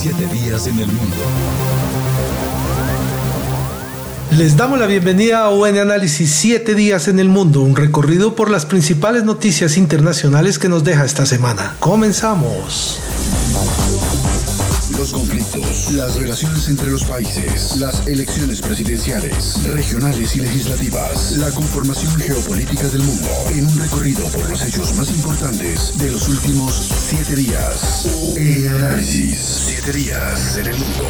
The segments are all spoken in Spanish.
Siete días en el mundo. Les damos la bienvenida a UN Análisis 7 días en el mundo, un recorrido por las principales noticias internacionales que nos deja esta semana. Comenzamos los conflictos, las relaciones entre los países, las elecciones presidenciales, regionales y legislativas, la conformación geopolítica del mundo, en un recorrido por los hechos más importantes de los últimos siete días. En análisis, siete días en el mundo.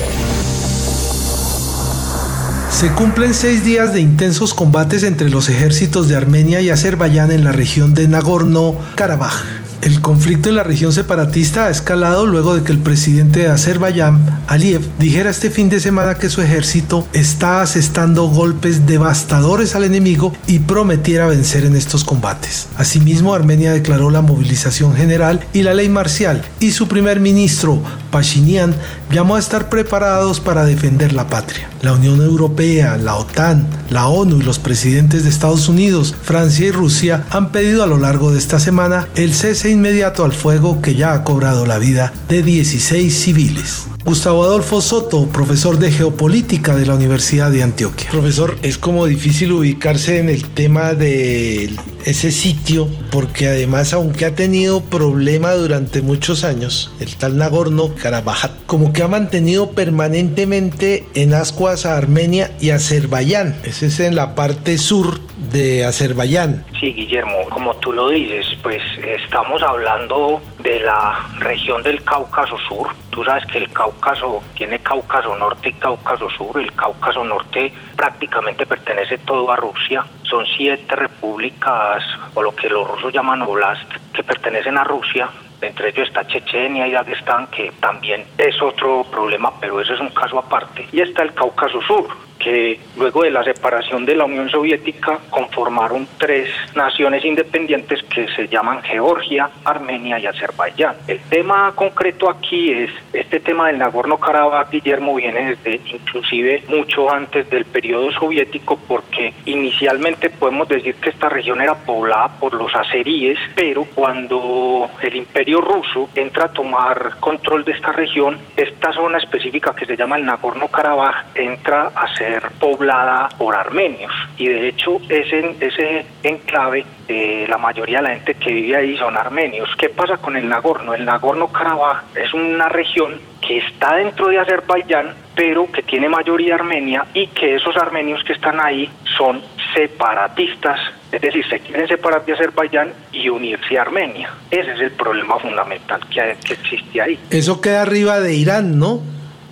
Se cumplen seis días de intensos combates entre los ejércitos de Armenia y Azerbaiyán en la región de Nagorno-Karabaj. El conflicto en la región separatista ha escalado luego de que el presidente de Azerbaiyán, Aliyev, dijera este fin de semana que su ejército está asestando golpes devastadores al enemigo y prometiera vencer en estos combates. Asimismo, Armenia declaró la movilización general y la ley marcial y su primer ministro, Pashinyan, llamó a estar preparados para defender la patria. La Unión Europea, la OTAN, la ONU y los presidentes de Estados Unidos, Francia y Rusia han pedido a lo largo de esta semana el cese inmediato al fuego que ya ha cobrado la vida de 16 civiles. Gustavo Adolfo Soto, profesor de geopolítica de la Universidad de Antioquia. Profesor, es como difícil ubicarse en el tema de ese sitio, porque además, aunque ha tenido problema durante muchos años, el tal Nagorno Karabaj, como que ha mantenido permanentemente en ascuas a Armenia y Azerbaiyán. Ese es en la parte sur de Azerbaiyán. Sí, Guillermo, como tú lo dices, pues estamos hablando de la región del Cáucaso Sur. Tú sabes que el Cáucaso tiene Cáucaso Norte y Cáucaso Sur. El Cáucaso Norte prácticamente pertenece todo a Rusia. Son siete repúblicas, o lo que los rusos llaman oblast, que pertenecen a Rusia. Entre ellos está Chechenia y Dagestán, que también es otro problema, pero ese es un caso aparte. Y está el Cáucaso Sur, que luego de la separación de la Unión Soviética conformaron tres naciones independientes que se llaman Georgia, Armenia y Azerbaiyán. El tema concreto aquí es este tema del Nagorno-Karabaj, Guillermo, viene desde inclusive mucho antes del periodo soviético porque inicialmente podemos decir que esta región era poblada por los azeríes, pero cuando el imperio ruso entra a tomar control de esta región, esta zona específica que se llama el Nagorno-Karabaj entra a ser poblada por armenios y de hecho ese, ese enclave eh, la mayoría de la gente que vive ahí son armenios. ¿Qué pasa con el Nagorno? El Nagorno-Karabaj es una región que está dentro de Azerbaiyán, pero que tiene mayoría armenia y que esos armenios que están ahí son separatistas, es decir, se quieren separar de Azerbaiyán y unirse a Armenia. Ese es el problema fundamental que, que existe ahí. Eso queda arriba de Irán, ¿no?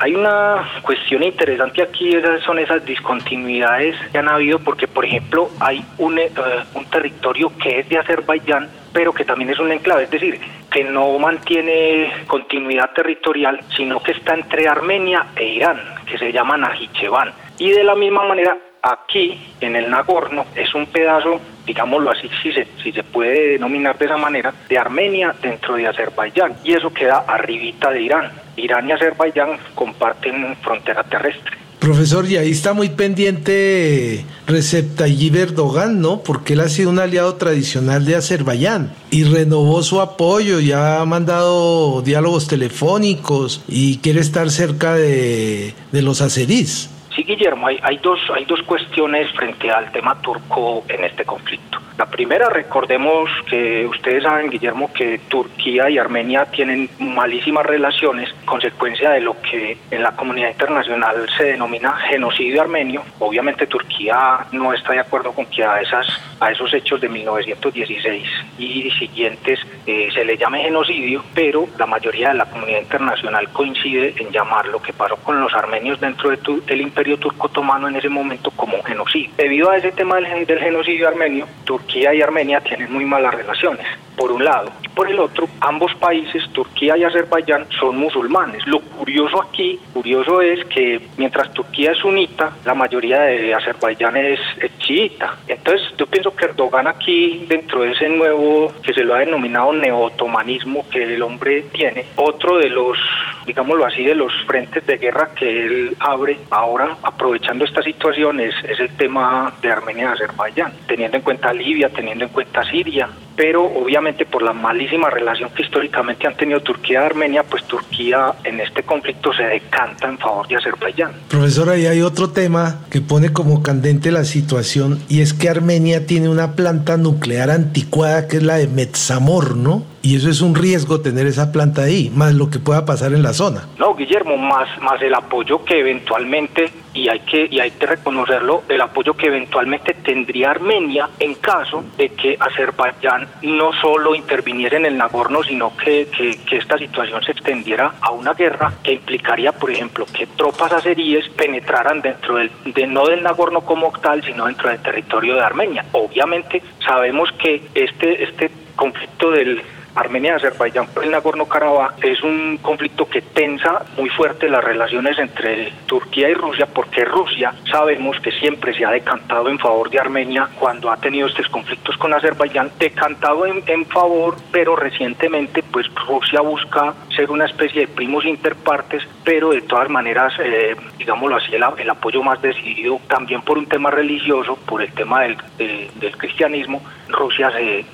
Hay una cuestión interesante aquí, esas son esas discontinuidades que han habido, porque por ejemplo hay un, eh, un territorio que es de Azerbaiyán, pero que también es un enclave, es decir, que no mantiene continuidad territorial, sino que está entre Armenia e Irán, que se llama Najicheván. Y de la misma manera, aquí en el Nagorno es un pedazo digámoslo así, si se, si se puede denominar de esa manera, de Armenia dentro de Azerbaiyán. Y eso queda arribita de Irán. Irán y Azerbaiyán comparten frontera terrestre. Profesor, y ahí está muy pendiente Recep Tayyip Erdogan, ¿no? Porque él ha sido un aliado tradicional de Azerbaiyán y renovó su apoyo, ya ha mandado diálogos telefónicos y quiere estar cerca de, de los azeríes. Sí, Guillermo, hay, dos, hay dos cuestiones frente al tema turco en este conflicto. La primera, recordemos que ustedes saben, Guillermo, que Turquía y Armenia tienen malísimas relaciones, consecuencia de lo que en la comunidad internacional se denomina genocidio armenio. Obviamente Turquía no está de acuerdo con que a, esas, a esos hechos de 1916 y siguientes eh, se le llame genocidio, pero la mayoría de la comunidad internacional coincide en llamar lo que pasó con los armenios dentro del imperio turco otomano en ese momento como genocidio. Debido a ese tema del, del genocidio armenio, Turquía y Armenia tienen muy malas relaciones, por un lado. Y por el otro, ambos países, Turquía y Azerbaiyán, son musulmanes. Lo curioso aquí, curioso es que mientras Turquía es sunita, la mayoría de Azerbaiyán es, chiita. Entonces yo pienso Erdogan aquí, dentro de ese nuevo, que se lo ha denominado neotomanismo que el hombre tiene, otro de los, digámoslo así, de los frentes de guerra que él abre ahora, aprovechando esta situación, es, el tema de Armenia y Azerbaiyán, teniendo en cuenta Libia, teniendo en cuenta Siria, pero obviamente por la malísima relación que históricamente han tenido Turquía y Armenia, pues Turquía en este conflicto se decanta en favor de Azerbaiyán. Profesor, ahí hay otro tema que pone como candente la situación y es que Armenia tiene una planta nuclear anticuada que es la de Metsamor, ¿no? Y eso es un riesgo tener esa planta ahí, más lo que pueda pasar en la zona. No, Guillermo, más, más el apoyo que eventualmente, y hay que, y hay que reconocerlo, el apoyo que eventualmente tendría Armenia en caso de que Azerbaiyán no solo interviniera en el Nagorno, sino que, que, esta situación se extendiera a una guerra que implicaría, por ejemplo, que tropas azeríes penetraran dentro del, de, no del Nagorno como tal, sino dentro del territorio de Armenia. Obviamente sabemos que este, este conflicto del Armenia y Azerbaiyán por el Nagorno-Karabaj es un conflicto que tensa muy fuerte las relaciones entre Turquía y Rusia porque Rusia sabemos que siempre se ha decantado en favor de Armenia cuando ha tenido estos conflictos con Azerbaiyán, decantado en, en favor, pero recientemente pues Rusia busca ser una especie de primos interpartes, pero de todas maneras, eh, digámoslo así, el, el, apoyo más decidido también por un tema religioso, por el tema del, del cristianismo, Rusia se,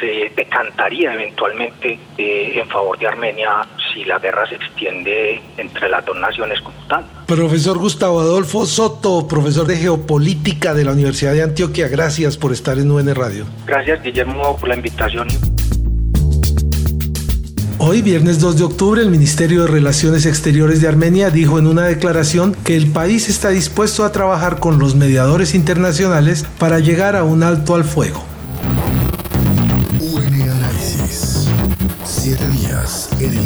se, decantaría eventualmente eh, en favor de Armenia si la guerra se extiende entre las dos naciones como tal. Profesor Gustavo Adolfo Soto, profesor de Geopolítica de la Universidad de Antioquia, gracias por estar en UN Radio. Gracias Guillermo por la invitación. Hoy, viernes 2 de octubre, el Ministerio de Relaciones Exteriores de Armenia dijo en una declaración que el país está dispuesto a trabajar con los mediadores internacionales para llegar a un alto al fuego. Siete días en el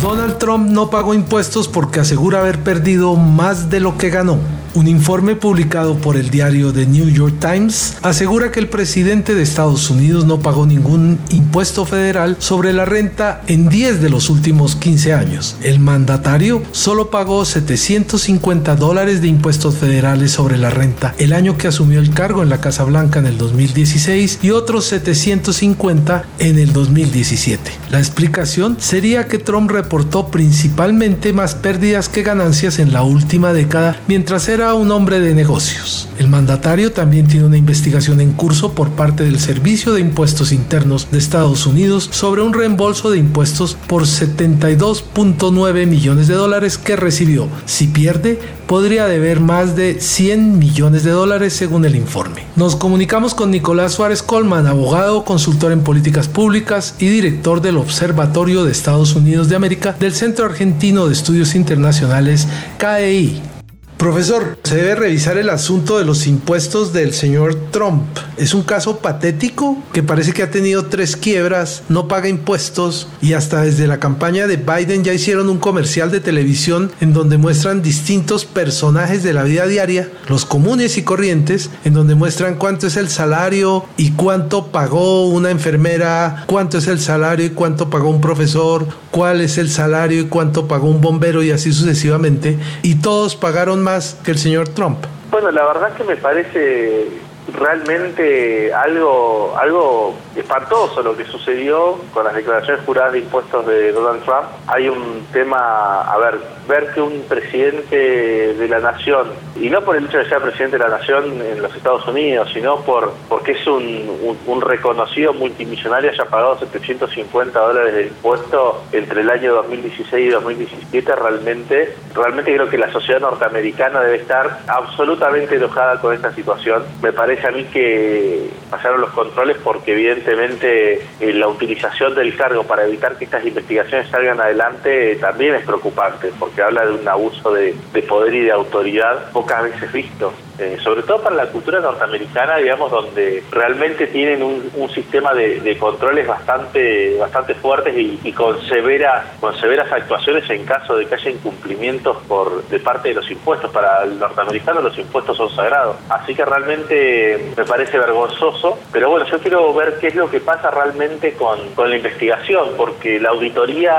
Donald Trump no pagó impuestos porque asegura haber perdido más de lo que ganó. Un informe publicado por el diario The New York Times asegura que el presidente de Estados Unidos no pagó ningún impuesto federal sobre la renta en 10 de los últimos 15 años. El mandatario solo pagó 750 dólares de impuestos federales sobre la renta el año que asumió el cargo en la Casa Blanca en el 2016 y otros 750 en el 2017. La explicación sería que Trump reportó principalmente más pérdidas que ganancias en la última década mientras era un hombre de negocios. El mandatario también tiene una investigación en curso por parte del Servicio de Impuestos Internos de Estados Unidos sobre un reembolso de impuestos por 72.9 millones de dólares que recibió. Si pierde, podría deber más de 100 millones de dólares según el informe. Nos comunicamos con Nicolás Suárez Colman, abogado, consultor en políticas públicas y director del Observatorio de Estados Unidos de América del Centro Argentino de Estudios Internacionales, CAEI. Profesor, se debe revisar el asunto de los impuestos del señor Trump. Es un caso patético que parece que ha tenido tres quiebras, no paga impuestos y hasta desde la campaña de Biden ya hicieron un comercial de televisión en donde muestran distintos personajes de la vida diaria, los comunes y corrientes, en donde muestran cuánto es el salario y cuánto pagó una enfermera, cuánto es el salario y cuánto pagó un profesor, cuál es el salario y cuánto pagó un bombero y así sucesivamente. Y todos pagaron más que el señor Trump? Bueno, la verdad que me parece realmente algo algo espantoso lo que sucedió con las declaraciones juradas de impuestos de Donald Trump. Hay un tema, a ver, ver que un presidente de la nación, y no por el hecho de ser presidente de la nación en los Estados Unidos, sino por porque es un, un, reconocido multimillonario, haya pagado 750 dólares de impuesto entre el año 2016 y 2017, realmente, realmente creo que la sociedad norteamericana debe estar absolutamente enojada con esta situación. Me parece a mí que pasaron los controles porque evidentemente eh, la utilización del cargo para evitar que estas investigaciones salgan adelante también es preocupante, porque habla de un abuso de, poder y de autoridad pocas veces visto. Eh, sobre todo para la cultura norteamericana, digamos, donde realmente tienen un, sistema de, controles bastante bastante fuertes y, con, severas, con severas actuaciones en caso de que haya incumplimientos por de parte de los impuestos. Para el norteamericano los impuestos son sagrados. Así que realmente me parece vergonzoso, pero bueno, yo quiero ver qué es lo que pasa realmente con, la investigación, porque la auditoría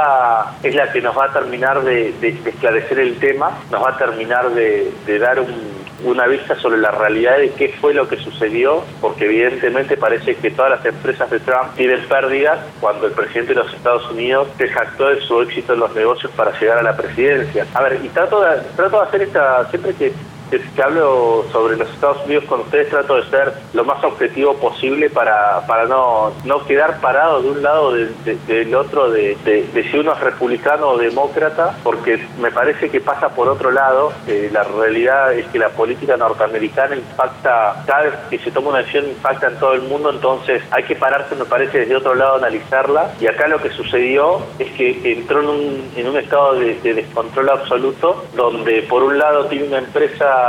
es la que nos va a terminar de, esclarecer el tema, nos va a terminar de dar un una vista sobre la realidad de qué fue lo que sucedió, porque evidentemente parece que todas las empresas de Trump tienen pérdidas cuando el presidente de los Estados Unidos se jactó de su éxito en los negocios para llegar a la presidencia. A ver, y trato de, trato de hacer esta, siempre que que hablo sobre los Estados Unidos con ustedes trato de ser lo más objetivo posible para, para no, no quedar parado de un lado del otro de, de, si uno es republicano o demócrata, porque me parece que pasa por otro lado. La realidad es que la política norteamericana impacta, cada vez que se toma una decisión impacta en todo el mundo, entonces hay que pararse, me parece, desde otro lado analizarla. Y acá lo que sucedió es que entró en un, en un estado de, de descontrol absoluto, donde por un lado tiene una empresa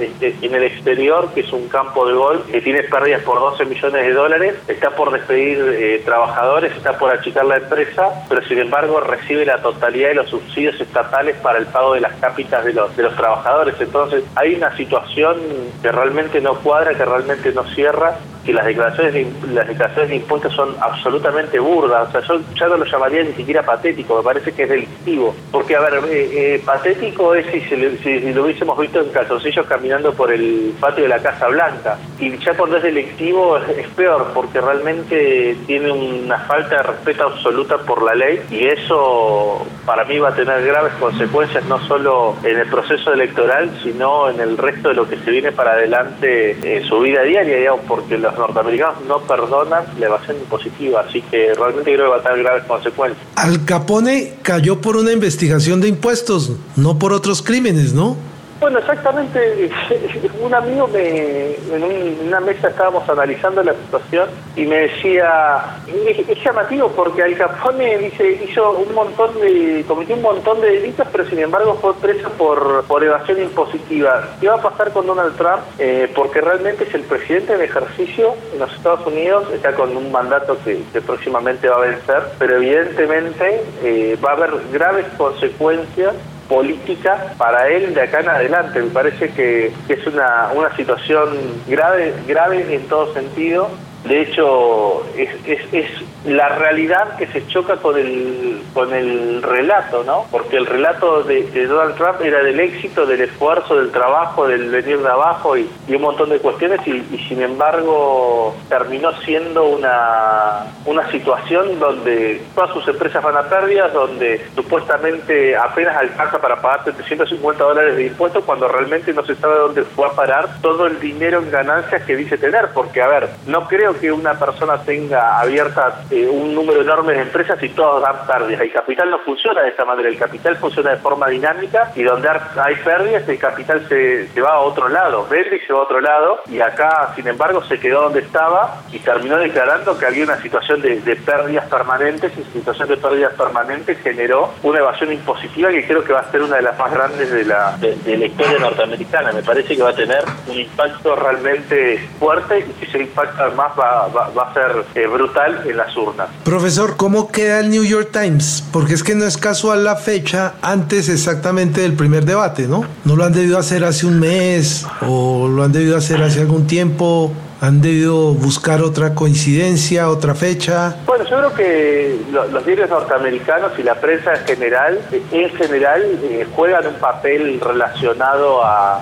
este, en el exterior, que es un campo de golf, que tiene pérdidas por 12 millones de dólares, está por despedir eh, trabajadores, está por achicar la empresa, pero sin embargo recibe la totalidad de los subsidios estatales para el pago de las cápitas de los, de los trabajadores. Entonces hay una situación que realmente no cuadra, que realmente no cierra que las declaraciones de, las declaraciones de impuestos son absolutamente burdas. O sea, yo ya no lo llamaría ni siquiera patético, me parece que es delictivo. Porque, a ver, eh, eh, patético es si, si, lo hubiésemos visto en calzoncillos caminando por el patio de la Casa Blanca. Y ya cuando es delictivo es, peor, porque realmente tiene una falta de respeto absoluta por la ley y eso para mí va a tener graves consecuencias no solo en el proceso electoral, sino en el resto de lo que se viene para adelante en su vida diaria, digamos, porque los norteamericanos no perdonan la evasión impositiva, así que realmente creo que va a tener graves consecuencias. Al Capone cayó por una investigación de impuestos, no por otros crímenes, ¿no? Bueno, exactamente. Un amigo me, en una mesa estábamos analizando la situación y me decía, es, llamativo porque Al Capone dice, hizo un montón de, cometió un montón de delitos, pero sin embargo fue preso por, por evasión impositiva. ¿Qué va a pasar con Donald Trump? Eh, porque realmente es el presidente de ejercicio en los Estados Unidos, está con un mandato que, próximamente va a vencer, pero evidentemente eh, va a haber graves consecuencias política para él de acá en adelante. Me parece que, es una, una situación grave, grave en todo sentido. De hecho, es, es la realidad que se choca con el con el relato, ¿no? Porque el relato de, Donald Trump era del éxito, del esfuerzo, del trabajo, del venir de abajo y, un montón de cuestiones y, sin embargo terminó siendo una, una situación donde todas sus empresas van a pérdidas, donde supuestamente apenas alcanza para pagar 750 dólares de impuestos cuando realmente no se sabe dónde fue a parar todo el dinero en ganancias que dice tener, porque a ver, no creo que una persona tenga abierta eh, un número enorme de empresas y todas dan pérdidas. El capital no funciona de esta manera, el capital funciona de forma dinámica y donde hay pérdidas el capital se, se va a otro lado, vende y se va a otro lado y acá, sin embargo, se quedó donde estaba y terminó declarando que había una situación de, pérdidas permanentes y situación de pérdidas permanentes generó una evasión impositiva que creo que va a ser una de las más grandes de la, de, la historia norteamericana. Me parece que va a tener un impacto realmente fuerte y que ese impacto más va, va, a ser eh, brutal en la sur Profesor, ¿cómo queda el New York Times? Porque es que no es casual la fecha antes exactamente del primer debate, ¿no? No lo han debido hacer hace un mes o lo han debido hacer hace algún tiempo ¿Han debido buscar otra coincidencia, otra fecha? Bueno, yo creo que los diarios norteamericanos y la prensa en general, en general, eh, juegan un papel relacionado a,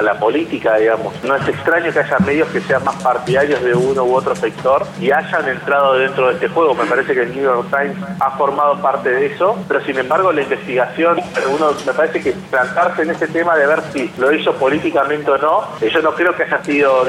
la política, digamos. No es extraño que haya medios que sean más partidarios de uno u otro sector y hayan entrado dentro de este juego. Me parece que el New York Times ha formado parte de eso, pero sin embargo la investigación, uno me parece que plantarse en ese tema de ver si lo hizo políticamente o no, yo no creo que haya sido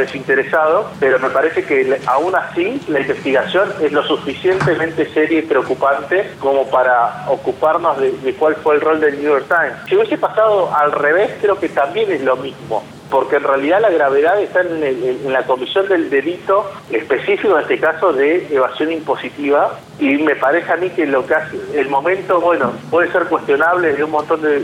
pero me parece que aún así la investigación es lo suficientemente seria y preocupante como para ocuparnos de, de cuál fue el rol del New York Times. Si hubiese pasado al revés, creo que también es lo mismo porque en realidad la gravedad está en, la comisión del delito específico, en este caso de evasión impositiva, y me parece a mí que lo que hace, el momento, bueno, puede ser cuestionable desde un montón de,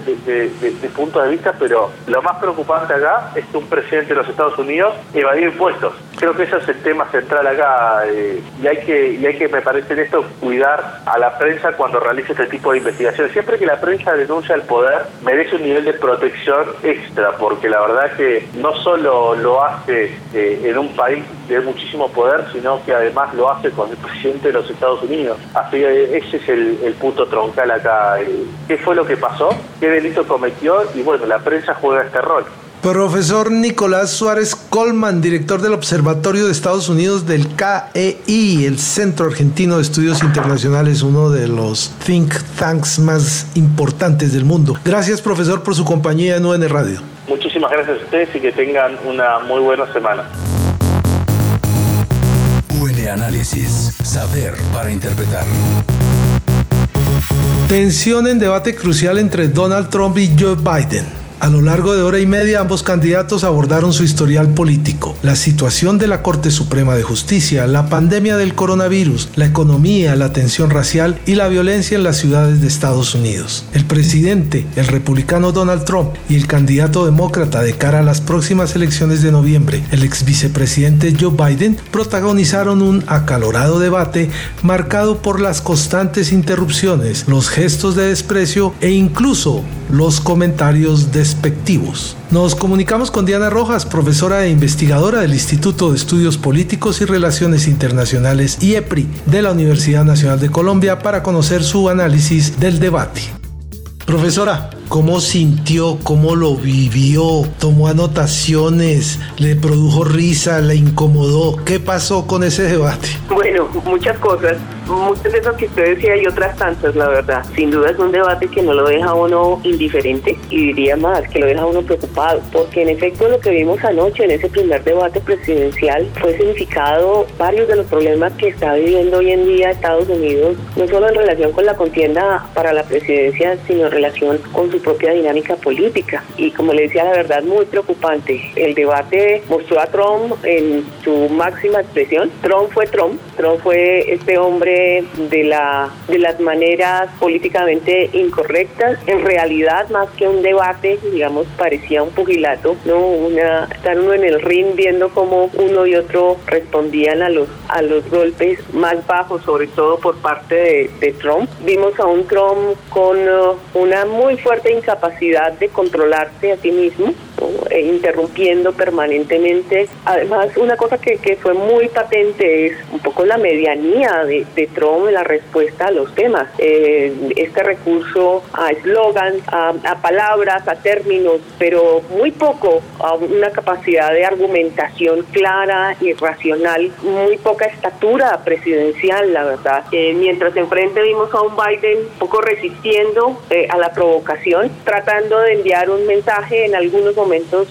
puntos de vista, pero lo más preocupante acá es que un presidente de los Estados Unidos evadió impuestos. Creo que ese es el tema central acá, eh, y hay que, y hay que, me parece en esto, cuidar a la prensa cuando realice este tipo de investigaciones. Siempre que la prensa denuncia el poder, merece un nivel de protección extra, porque la verdad que no solo lo hace eh, en un país de muchísimo poder, sino que además lo hace con el presidente de los Estados Unidos. Así que ese es el, punto troncal acá. Eh, ¿Qué fue lo que pasó? ¿Qué delito cometió? Y bueno, la prensa juega este rol. Profesor Nicolás Suárez Colman, director del Observatorio de Estados Unidos del KEI, el Centro Argentino de Estudios Internacionales, uno de los think tanks más importantes del mundo. Gracias, profesor, por su compañía en UN Radio. Muchísimas gracias a ustedes y que tengan una muy buena semana. UN Análisis. Saber para interpretar. Tensión en debate crucial entre Donald Trump y Joe Biden. A lo largo de hora y media ambos candidatos abordaron su historial político, la situación de la Corte Suprema de Justicia, la pandemia del coronavirus, la economía, la tensión racial y la violencia en las ciudades de Estados Unidos. El presidente, el republicano Donald Trump y el candidato demócrata de cara a las próximas elecciones de noviembre, el ex vicepresidente Joe Biden, protagonizaron un acalorado debate marcado por las constantes interrupciones, los gestos de desprecio e incluso los comentarios despectivos. Nos comunicamos con Diana Rojas, profesora e investigadora del Instituto de Estudios Políticos y Relaciones Internacionales IEPRI de la Universidad Nacional de Colombia para conocer su análisis del debate. Profesora, ¿cómo sintió, cómo lo vivió? ¿Tomó anotaciones? ¿Le produjo risa? ¿Le incomodó? ¿Qué pasó con ese debate? Bueno, muchas cosas. Muchas de esas que usted decía y otras tantas, la verdad. Sin duda es un debate que no lo deja uno indiferente y diría más, que lo deja uno preocupado. Porque en efecto lo que vimos anoche en ese primer debate presidencial fue significado varios de los problemas que está viviendo hoy en día Estados Unidos, no solo en relación con la contienda para la presidencia, sino en relación con su propia dinámica política. Y como le decía, la verdad, muy preocupante. El debate mostró a Trump en su máxima expresión. Trump fue Trump. Trump fue este hombre de, la, de las maneras políticamente incorrectas. En realidad, más que un debate, digamos, parecía un pugilato, ¿no? Una, estar uno en el ring viendo cómo uno y otro respondían a los, a los golpes más bajos, sobre todo por parte de, de Trump. Vimos a un Trump con uh, una muy fuerte incapacidad de controlarse a sí mismo, e interrumpiendo permanentemente. Además, una cosa que, fue muy patente es un poco la medianía de, Trump en la respuesta a los temas. Eh, este recurso a eslogan, a, a, palabras, a términos, pero muy poco a una capacidad de argumentación clara y racional, muy poca estatura presidencial, la verdad. Eh, mientras enfrente vimos a un Biden un poco resistiendo eh, a la provocación, tratando de enviar un mensaje en algunos momentos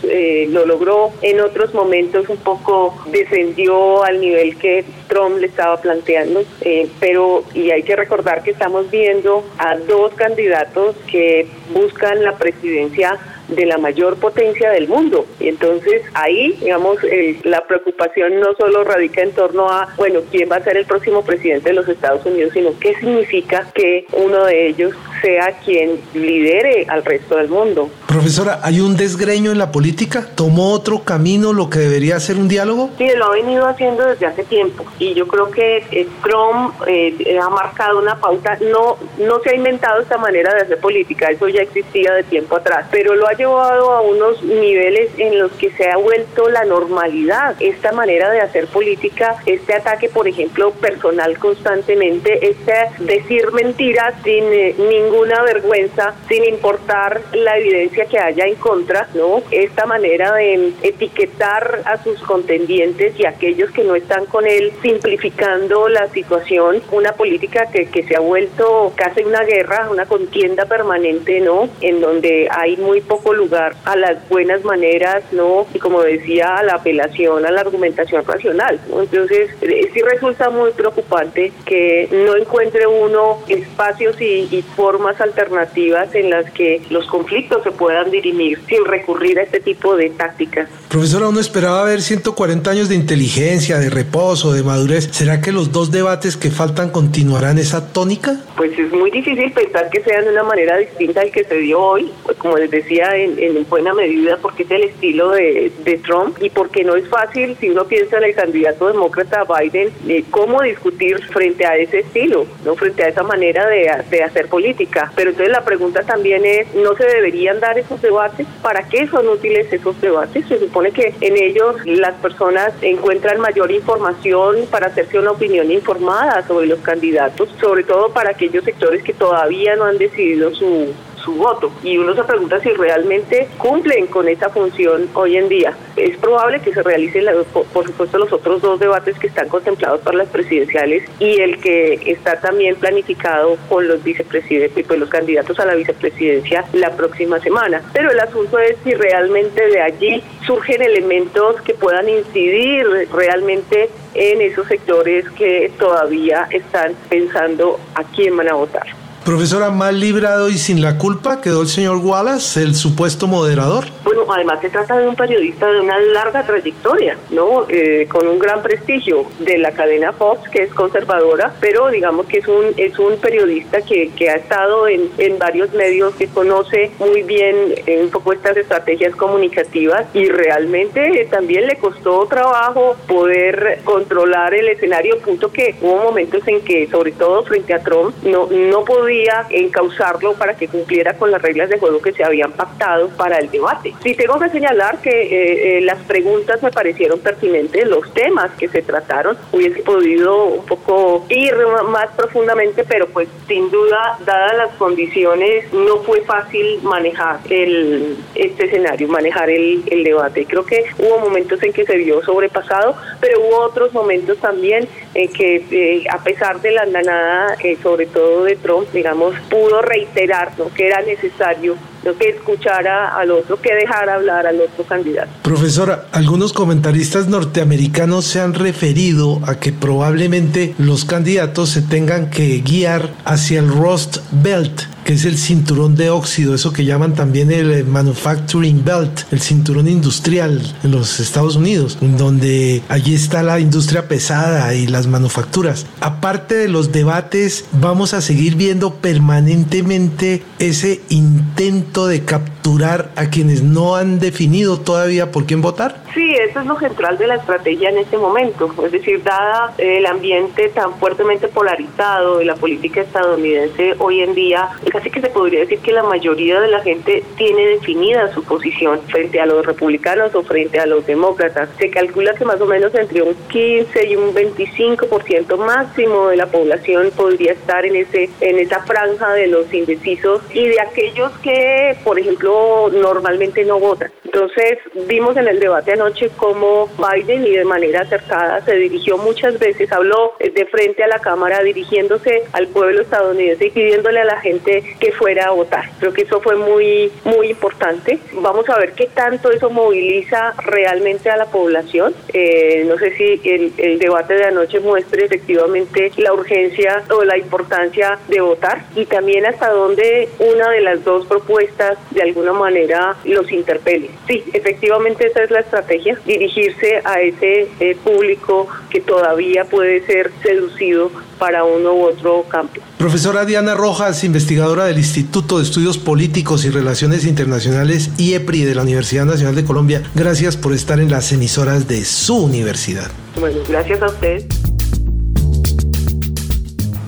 eh, lo logró, en otros momentos un poco descendió al nivel que Trump le estaba planteando, eh, pero y hay que recordar que estamos viendo a dos candidatos que buscan la presidencia de la mayor potencia del mundo. Y entonces ahí, digamos, el, la preocupación no solo radica en torno a, bueno, quién va a ser el próximo presidente de los Estados Unidos, sino qué significa que uno de ellos sea quien lidere al resto del mundo. Profesora, ¿hay un desgreño en la política? ¿Tomó otro camino lo que debería ser un diálogo? Sí, lo ha venido haciendo desde hace tiempo. Y yo creo que eh, Trump eh, ha marcado una pauta. No, no se ha inventado esta manera de hacer política, eso ya existía de tiempo atrás, pero lo llevado a unos niveles en los que se ha vuelto la normalidad. Esta manera de hacer política, este ataque, por ejemplo, personal constantemente, este decir mentiras sin eh, ninguna vergüenza, sin importar la evidencia que haya en contra, ¿no? Esta manera de etiquetar a sus contendientes y a aquellos que no están con él, simplificando la situación, una política que, que se ha vuelto casi una guerra, una contienda permanente, ¿no? En donde hay muy poco lugar a las buenas maneras, ¿no? Y como decía, a la apelación, a la argumentación racional. Entonces, eh, sí resulta muy preocupante que no encuentre uno espacios y, y formas alternativas en las que los conflictos se puedan dirimir sin recurrir a este tipo de tácticas. Profesora, uno esperaba ver 140 años de inteligencia, de reposo, de madurez. ¿Será que los dos debates que faltan continuarán esa tónica? Pues es muy difícil pensar que sean de una manera distinta al que se dio hoy, pues como les decía, en, en, buena medida porque es el estilo de, de, Trump y porque no es fácil, si uno piensa en el candidato demócrata Biden, eh, cómo discutir frente a ese estilo, no frente a esa manera de, de hacer política. Pero entonces la pregunta también es, ¿no se deberían dar esos debates? ¿Para qué son útiles esos debates? Se supone que en ellos las personas encuentran mayor información para hacerse una opinión informada sobre los candidatos, sobre todo para aquellos sectores que todavía no han decidido su, su voto. Y uno se pregunta si realmente cumplen con esa función hoy en día. Es probable que se realicen, por supuesto, los otros dos debates que están contemplados para las presidenciales y el que está también planificado con los vicepresidentes, y pues los candidatos a la vicepresidencia la próxima semana. Pero el asunto es si realmente de allí surgen elementos que puedan incidir realmente en esos sectores que todavía están pensando a quién van a votar. Profesora, mal librado y sin la culpa quedó el señor Wallace, el supuesto moderador. Bueno, además se trata de un periodista de una larga trayectoria, ¿no? Eh, con un gran prestigio de la cadena Fox, que es conservadora, pero digamos que es un es un periodista que, que ha estado en, en varios medios, que conoce muy bien eh, un poco estas estrategias comunicativas y realmente también le costó trabajo poder controlar el escenario, punto que hubo momentos en que, sobre todo frente a Trump, no, no podía encauzarlo para que cumpliera con las reglas de juego que se habían pactado para el debate. Sí tengo que señalar que eh, eh, las preguntas me parecieron pertinentes, los temas que se trataron, hubiese podido un poco ir más profundamente, pero pues sin duda, dadas las condiciones, no fue fácil manejar el, este escenario, manejar el, el debate. Creo que hubo momentos en que se vio sobrepasado, pero hubo otros momentos también en que eh, a pesar de la andanada, sobre todo de Trump, digamos, pudo reiterar lo que era necesario lo que escuchara al otro, que dejara hablar al otro candidato. Profesora, algunos comentaristas norteamericanos se han referido a que probablemente los candidatos se tengan que guiar hacia el Rust Belt, que es el cinturón de óxido, eso que llaman también el eh, Manufacturing Belt, el cinturón industrial en los Estados Unidos, donde allí está la industria pesada y las manufacturas. Aparte de los debates, vamos a seguir viendo permanentemente ese intento de capturar a quienes no han definido todavía por quién votar? Sí, eso es lo central de la estrategia en este momento. Es decir, dada el ambiente tan fuertemente polarizado de la política estadounidense hoy en día, casi que se podría decir que la mayoría de la gente tiene definida su posición frente a los republicanos o frente a los demócratas. Se calcula que más o menos entre un 15 y un 25% máximo de la población podría estar en ese en esa franja de los indecisos y de aquellos que por ejemplo, normalmente no votan. Entonces, vimos en el debate anoche cómo Biden y de manera acertada se dirigió muchas veces, habló de frente a la Cámara dirigiéndose al pueblo estadounidense y pidiéndole a la gente que fuera a votar. Creo que eso fue muy, muy importante. Vamos a ver qué tanto eso moviliza realmente a la población. Eh, no sé si el, el debate de anoche muestre efectivamente la urgencia o la importancia de votar y también hasta dónde una de las dos propuestas de alguna manera los interpele. Sí, efectivamente esa es la estrategia, dirigirse a ese eh, público que todavía puede ser seducido para uno u otro campo. Profesora Diana Rojas, investigadora del Instituto de Estudios Políticos y Relaciones Internacionales IEPRI de la Universidad Nacional de Colombia, gracias por estar en las emisoras de su universidad. Bueno, gracias a usted.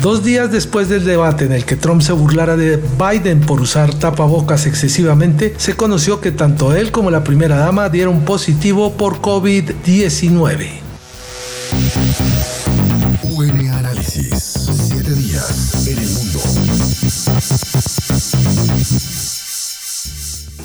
Dos días después del debate en el que Trump se burlara de Biden por usar tapabocas excesivamente, se conoció que tanto él como la primera dama dieron positivo por COVID-19. UN Análisis. Días en el mundo.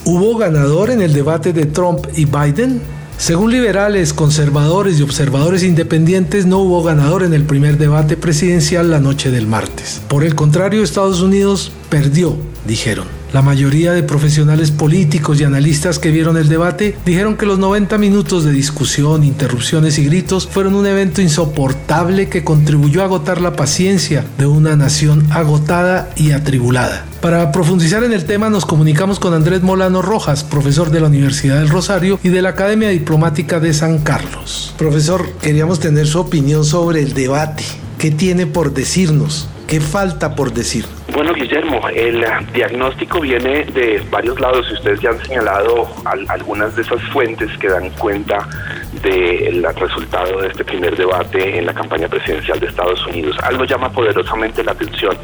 ¿Hubo ganador en el debate de Trump y Biden? Según liberales, conservadores y observadores independientes, no hubo ganador en el primer debate presidencial la noche del martes. Por el contrario, Estados Unidos perdió, dijeron. La mayoría de profesionales políticos y analistas que vieron el debate dijeron que los 90 minutos de discusión, interrupciones y gritos fueron un evento insoportable que contribuyó a agotar la paciencia de una nación agotada y atribulada. Para profundizar en el tema nos comunicamos con Andrés Molano Rojas, profesor de la Universidad del Rosario y de la Academia Diplomática de San Carlos. Profesor, queríamos tener su opinión sobre el debate. ¿Qué tiene por decirnos? ¿Qué falta por decir? Bueno, Guillermo, el diagnóstico viene de varios lados y ustedes ya han señalado algunas de esas fuentes que dan cuenta del resultado de este primer debate en la campaña presidencial de Estados Unidos. Algo llama poderosamente la atención.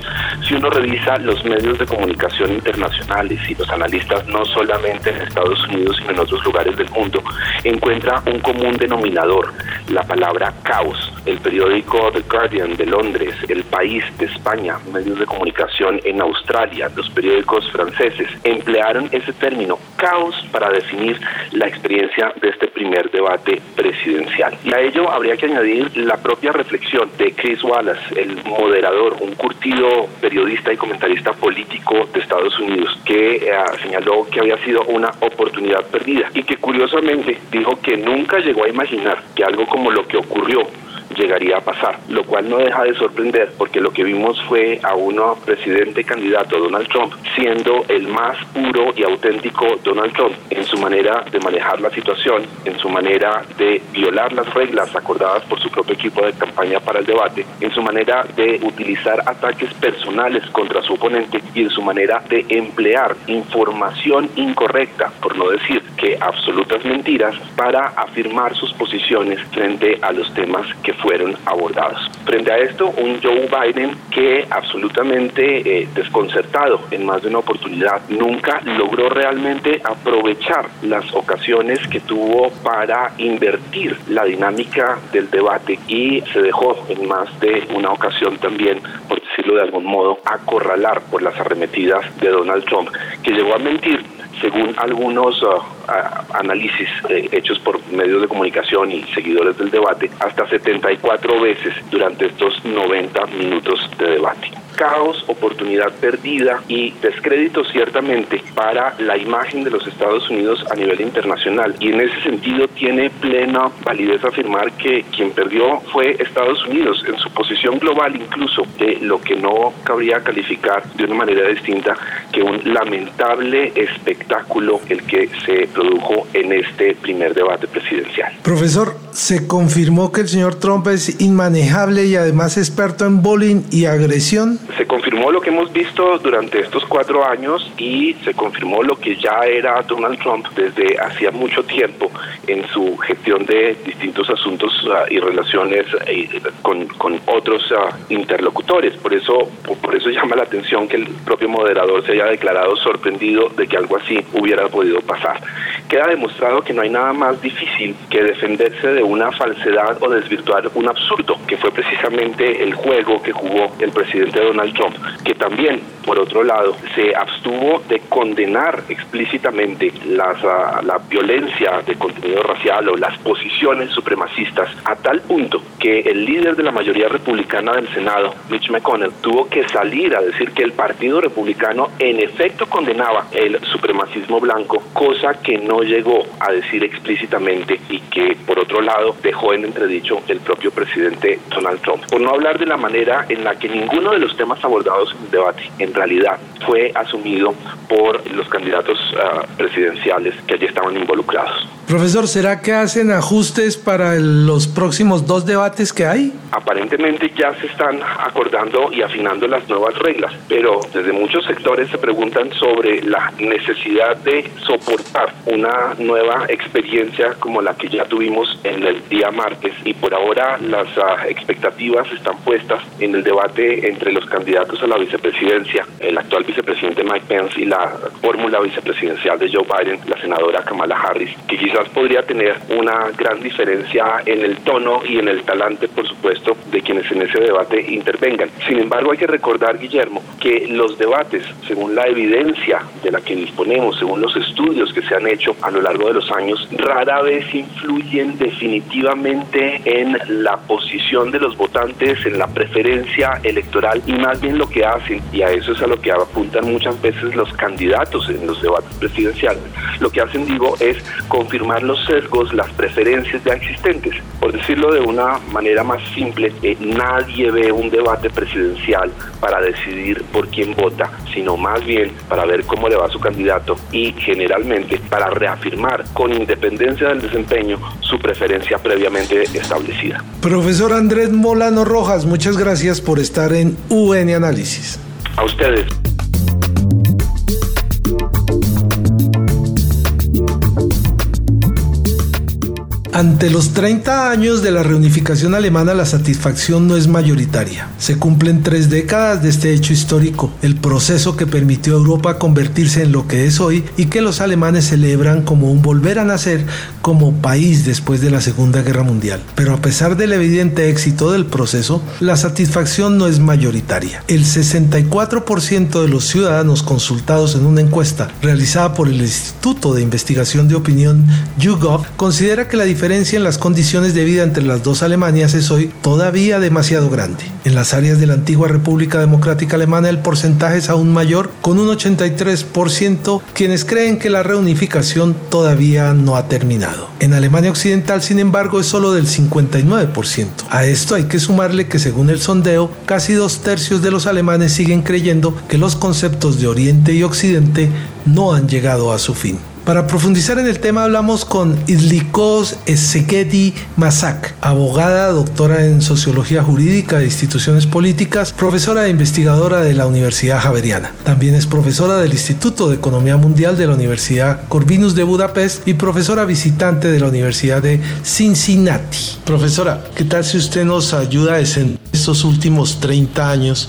Si uno revisa los medios de comunicación internacionales y los analistas, no solamente en Estados Unidos, sino en otros lugares del mundo, encuentra un común denominador, la palabra caos. El periódico The Guardian de Londres, El País de España, medios de comunicación en Australia, los periódicos franceses, emplearon ese término caos para definir la experiencia de este primer debate presidencial. Y a ello habría que añadir la propia reflexión de Chris Wallace, el moderador, un curtido periodista y comentarista político de Estados Unidos, que eh, señaló que había sido una oportunidad perdida y que curiosamente dijo que nunca llegó a imaginar que algo como lo que ocurrió llegaría a pasar, lo cual no deja de sorprender porque lo que vimos fue a uno presidente candidato Donald Trump siendo el más puro y auténtico Donald Trump en su manera de manejar la situación, en su manera de violar las reglas acordadas por su propio equipo de campaña para el debate, en su manera de utilizar ataques personales contra su oponente y en su manera de emplear información incorrecta, por no decir que absolutas mentiras, para afirmar sus posiciones frente a los temas que fueron abordados. Frente a esto, un Joe Biden que absolutamente eh, desconcertado en más de una oportunidad, nunca logró realmente aprovechar las ocasiones que tuvo para invertir la dinámica del debate y se dejó en más de una ocasión también, por decirlo de algún modo, acorralar por las arremetidas de Donald Trump, que llegó a mentir según algunos uh, análisis eh, hechos por medios de comunicación y seguidores del debate, hasta 74 veces durante estos 90 minutos de debate caos, oportunidad perdida y descrédito ciertamente para la imagen de los Estados Unidos a nivel internacional. Y en ese sentido tiene plena validez afirmar que quien perdió fue Estados Unidos en su posición global incluso de lo que no cabría calificar de una manera distinta que un lamentable espectáculo el que se produjo en este primer debate presidencial. Profesor, se confirmó que el señor Trump es inmanejable y además experto en bullying y agresión se confirmó lo que hemos visto durante estos cuatro años y se confirmó lo que ya era Donald Trump desde hacía mucho tiempo en su gestión de distintos asuntos ah, y relaciones eh, con, otros ah, interlocutores. Por eso, por eso llama la atención que el propio moderador se haya declarado sorprendido de que algo así hubiera podido pasar. Queda demostrado que no hay nada más difícil que defenderse de una falsedad o desvirtuar un absurdo, que fue precisamente el juego que jugó el presidente Donald Donald Trump, que también, por otro lado, se abstuvo de condenar explícitamente las, ah, la violencia de contenido racial o las posiciones supremacistas, a tal punto que el líder de la mayoría republicana del Senado, Mitch McConnell, tuvo que salir a decir que el Partido Republicano en efecto condenaba el supremacismo blanco, cosa que no llegó a decir explícitamente y que, por otro lado, dejó en entredicho el propio presidente Donald Trump. Por no hablar de la manera en la que ninguno de los temas temas abordados en el debate en realidad fue asumido por los candidatos uh, presidenciales que allí estaban involucrados. Profesor, ¿será que hacen ajustes para los próximos dos debates que hay? Aparentemente ya se están acordando y afinando las nuevas reglas, pero desde muchos sectores se preguntan sobre la necesidad de soportar una nueva experiencia como la que ya tuvimos en el día martes y por ahora las uh, expectativas están puestas en el debate entre los candidatos a la vicepresidencia, el actual vicepresidente Mike Pence y la fórmula vicepresidencial de Joe Biden, la senadora Kamala Harris, que quizás podría tener una gran diferencia en el tono y en el talante, por supuesto, de quienes en ese debate intervengan. Sin embargo, hay que recordar, Guillermo, que los debates, según la evidencia de la que disponemos, según los estudios que se han hecho a lo largo de los años, rara vez influyen definitivamente en la posición de los votantes, en la preferencia electoral y más bien lo que hacen, y a eso es a lo que apuntan muchas veces los candidatos en los debates presidenciales, lo que hacen, digo, es confirmar los sesgos, las preferencias ya existentes. Por decirlo de una manera más simple, eh, nadie ve un debate presidencial para decidir por quién vota, sino más bien para ver cómo le va su candidato y generalmente para reafirmar con independencia del desempeño su preferencia previamente establecida. Profesor Andrés Molano Rojas, muchas gracias por estar en UN Análisis. A ustedes. Ante los 30 años de la reunificación alemana, la satisfacción no es mayoritaria. Se cumplen tres décadas de este hecho histórico, el proceso que permitió a Europa convertirse en lo que es hoy y que los alemanes celebran como un volver a nacer como país después de la Segunda Guerra Mundial. Pero a pesar del evidente éxito del proceso, la satisfacción no es mayoritaria. El 64% de los ciudadanos consultados en una encuesta realizada por el Instituto de Investigación de Opinión YouGov considera que la diferencia en las condiciones de vida entre las dos Alemanias es hoy todavía demasiado grande. En las áreas de la antigua República Democrática Alemana el porcentaje es aún mayor, con un 83% quienes creen que la reunificación todavía no ha terminado. En Alemania Occidental, sin embargo, es solo del 59%. A esto hay que sumarle que según el sondeo, casi dos tercios de los alemanes siguen creyendo que los conceptos de Oriente y Occidente no han llegado a su fin. Para profundizar en el tema hablamos con Idlikos Ezekedi Masak, abogada, doctora en Sociología Jurídica de Instituciones Políticas, profesora e investigadora de la Universidad Javeriana. También es profesora del Instituto de Economía Mundial de la Universidad Corvinus de Budapest y profesora visitante de la Universidad de Cincinnati. Profesora, ¿qué tal si usted nos ayuda en estos últimos 30 años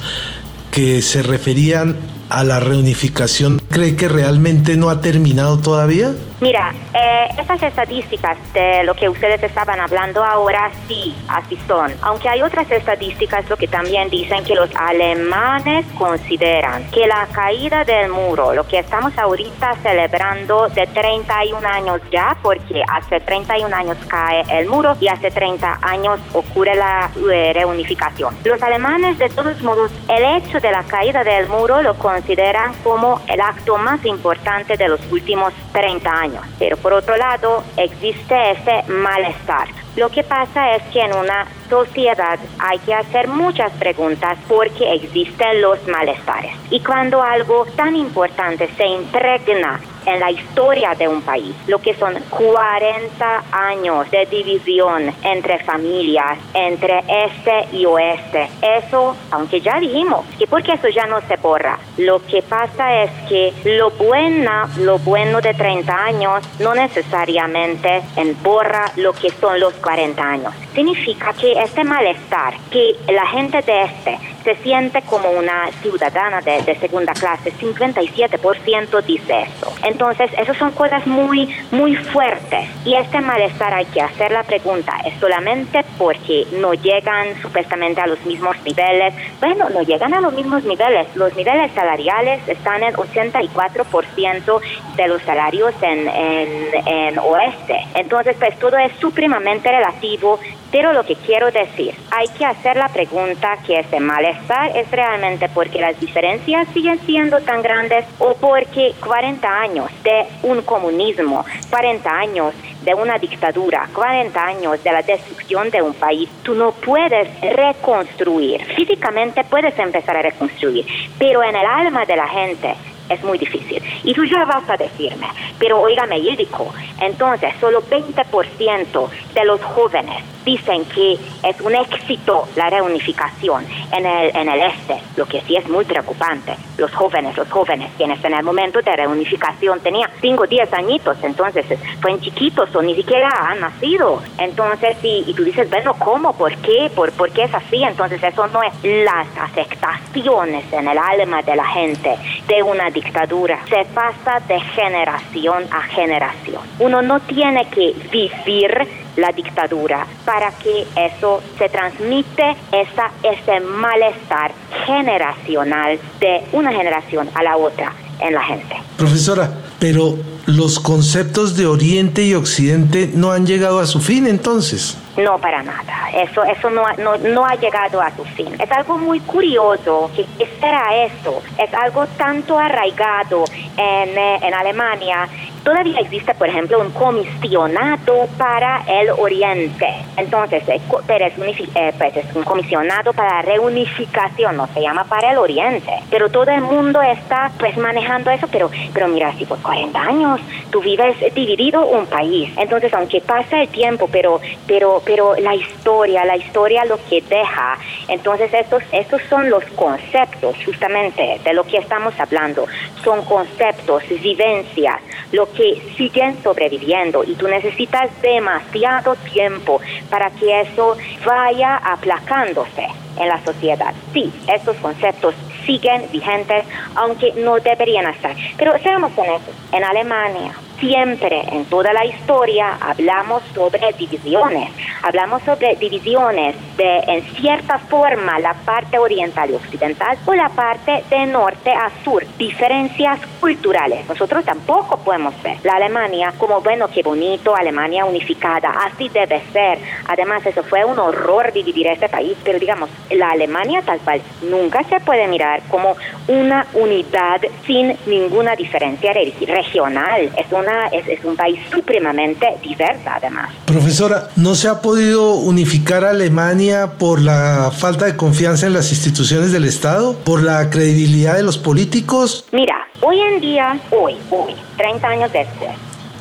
que se referían a la reunificación, ¿cree que realmente no ha terminado todavía? Mira, eh, esas estadísticas de lo que ustedes estaban hablando ahora sí, así son. Aunque hay otras estadísticas lo que también dicen que los alemanes consideran que la caída del muro, lo que estamos ahorita celebrando de 31 años ya, porque hace 31 años cae el muro y hace 30 años ocurre la eh, reunificación. Los alemanes, de todos modos, el hecho de la caída del muro lo consideran como el acto más importante de los últimos 30 años. Pero por otro lado, existe ese malestar. Lo que pasa es que en una sociedad hay que hacer muchas preguntas porque existen los malestares. Y cuando algo tan importante se impregna en la historia de un país, lo que son 40 años de división entre familias, entre este y oeste, eso, aunque ya dijimos que porque eso ya no se borra, lo que pasa es que lo bueno, lo bueno de 30 años no necesariamente borra lo que son los 40 años. Significa que este malestar, que la gente de este se siente como una ciudadana de, segunda clase, 57% dice eso. Entonces, esas son cosas muy, muy fuertes. Y este malestar hay que hacer la pregunta, ¿es solamente porque no llegan supuestamente a los mismos niveles? Bueno, no llegan a los mismos niveles. Los niveles salariales están en 84% de los salarios en, en, en oeste. Entonces, pues todo es supremamente relativo pero lo que quiero decir, hay que hacer la pregunta que ese malestar es realmente porque las diferencias siguen siendo tan grandes o porque 40 años de un comunismo, 40 años de una dictadura, 40 años de la destrucción de un país, tú no puedes reconstruir. Físicamente puedes empezar a reconstruir, pero en el alma de la gente es muy difícil. Y tú ya vas a decirme, pero oígame, Ildiko, entonces solo 20% de los jóvenes dicen que es un éxito la reunificación en el, en el este, lo que sí es muy preocupante. Los jóvenes, los jóvenes quienes en el momento de reunificación tenían 5 o 10 añitos, entonces fueron chiquitos o ni siquiera han nacido. Entonces, y, y tú dices, bueno, ¿cómo? ¿Por qué? ¿Por, ¿Por qué es así? Entonces, eso no es las afectaciones en el alma de la gente de una dictadura. Se pasa de generación a generación. Uno no tiene que vivir la dictadura para que eso se transmite esa, ese malestar generacional de una generación a la otra en la gente. Profesora, pero los conceptos de Oriente y Occidente no han llegado a su fin entonces. No, para nada. Eso, eso no, no, no, ha llegado a su fin. Es algo muy curioso. ¿Qué será esto? Es algo tanto arraigado en, eh, en Alemania todavía existe, por ejemplo, un comisionado para el Oriente. Entonces, eh, pero es, eh, pues es un comisionado para la reunificación, no se llama para el Oriente. Pero todo el mundo está pues manejando eso, pero, pero mira, si por 40 años tú vives dividido un país, entonces aunque pasa el tiempo, pero, pero, pero la historia, la historia lo que deja, entonces estos, estos son los conceptos justamente de lo que estamos hablando, son conceptos, vivencias, lo que siguen sobreviviendo y tú necesitas demasiado tiempo para que eso vaya aplacándose en la sociedad. Sí, estos conceptos siguen vigentes, aunque no deberían estar. Pero seamos honestos, en Alemania, siempre en toda la historia hablamos sobre divisiones, hablamos sobre divisiones de en cierta forma la parte oriental y occidental o la parte de norte a sur, diferencias culturales. Nosotros tampoco podemos ver la Alemania como bueno, qué bonito, Alemania unificada, así debe ser. Además, eso fue un horror dividir este país, pero digamos, la Alemania tal cual nunca se puede mirar como una unidad sin ninguna diferencia regional. Es una es, un país supremamente diverso además. Profesora, ¿no se ha podido unificar Alemania por la falta de confianza en las instituciones del Estado? ¿Por la credibilidad de los políticos? Mira, hoy en día, hoy, hoy, 30 años después,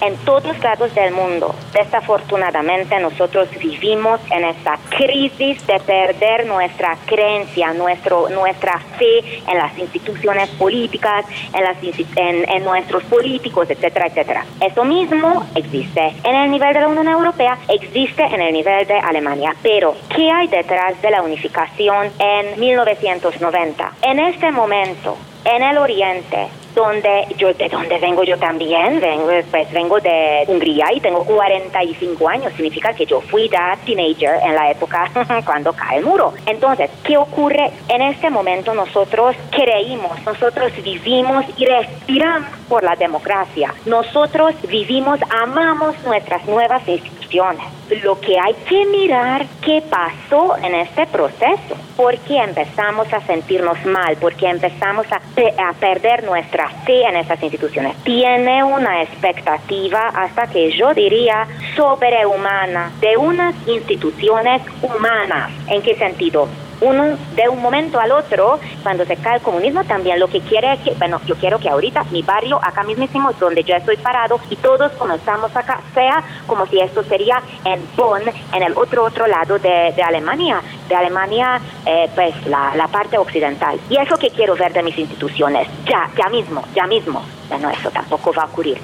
en todos lados del mundo. Desafortunadamente nosotros vivimos en esta crisis de perder nuestra creencia, nuestro, nuestra fe en las instituciones políticas, en, las, en, en nuestros políticos, etcétera, etcétera. Eso mismo existe en el nivel de la Unión Europea, existe en el nivel de Alemania. Pero, ¿qué hay detrás de la unificación en 1990? En este momento, en el Oriente, donde yo de donde vengo yo también, vengo pues vengo de Hungría y tengo 45 años, significa que yo fui da teenager en la época cuando cae el muro. Entonces, ¿qué ocurre? En este momento nosotros creímos, nosotros vivimos y respiramos por la democracia. Nosotros vivimos, amamos nuestras nuevas instituciones. Lo que hay que mirar qué pasó en este proceso, porque empezamos a sentirnos mal, porque empezamos a, a perder nuestra fe en esas instituciones. Tiene una expectativa hasta que yo diría sobrehumana de unas instituciones humanas. ¿En qué sentido? Uno de un momento al otro, cuando se cae el comunismo, también lo que quiere es que, bueno, yo quiero que ahorita mi barrio, acá mismísimo, donde yo estoy parado, y todos como estamos acá, sea como si esto sería en Bonn, en el otro otro lado de, Alemania, de Alemania, eh, pues la, la parte occidental. Y es lo que quiero ver de mis instituciones, ya, ya mismo, ya mismo. Bueno, eso tampoco va a ocurrir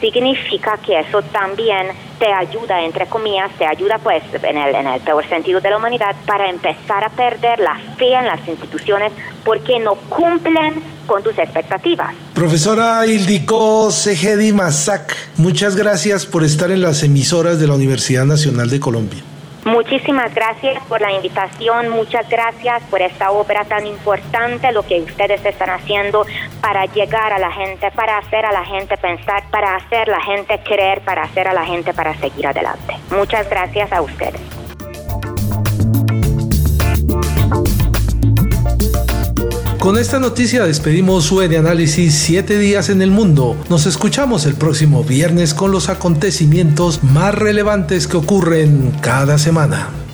significa que eso también te ayuda, entre comillas, te ayuda pues en el, en el peor sentido de la humanidad para empezar a perder la fe en las instituciones porque no cumplen con tus expectativas. Profesora Ildiko Segedi Masak, muchas gracias por estar en las emisoras de la Universidad Nacional de Colombia. Muchísimas gracias por la invitación, muchas gracias por esta obra tan importante, lo que ustedes están haciendo para llegar a la gente, para hacer a la gente pensar, para hacer a la gente creer, para hacer a la gente para seguir adelante. Muchas gracias a ustedes. Con esta noticia despedimos su de análisis 7 días en el mundo. Nos escuchamos el próximo viernes con los acontecimientos más relevantes que ocurren cada semana.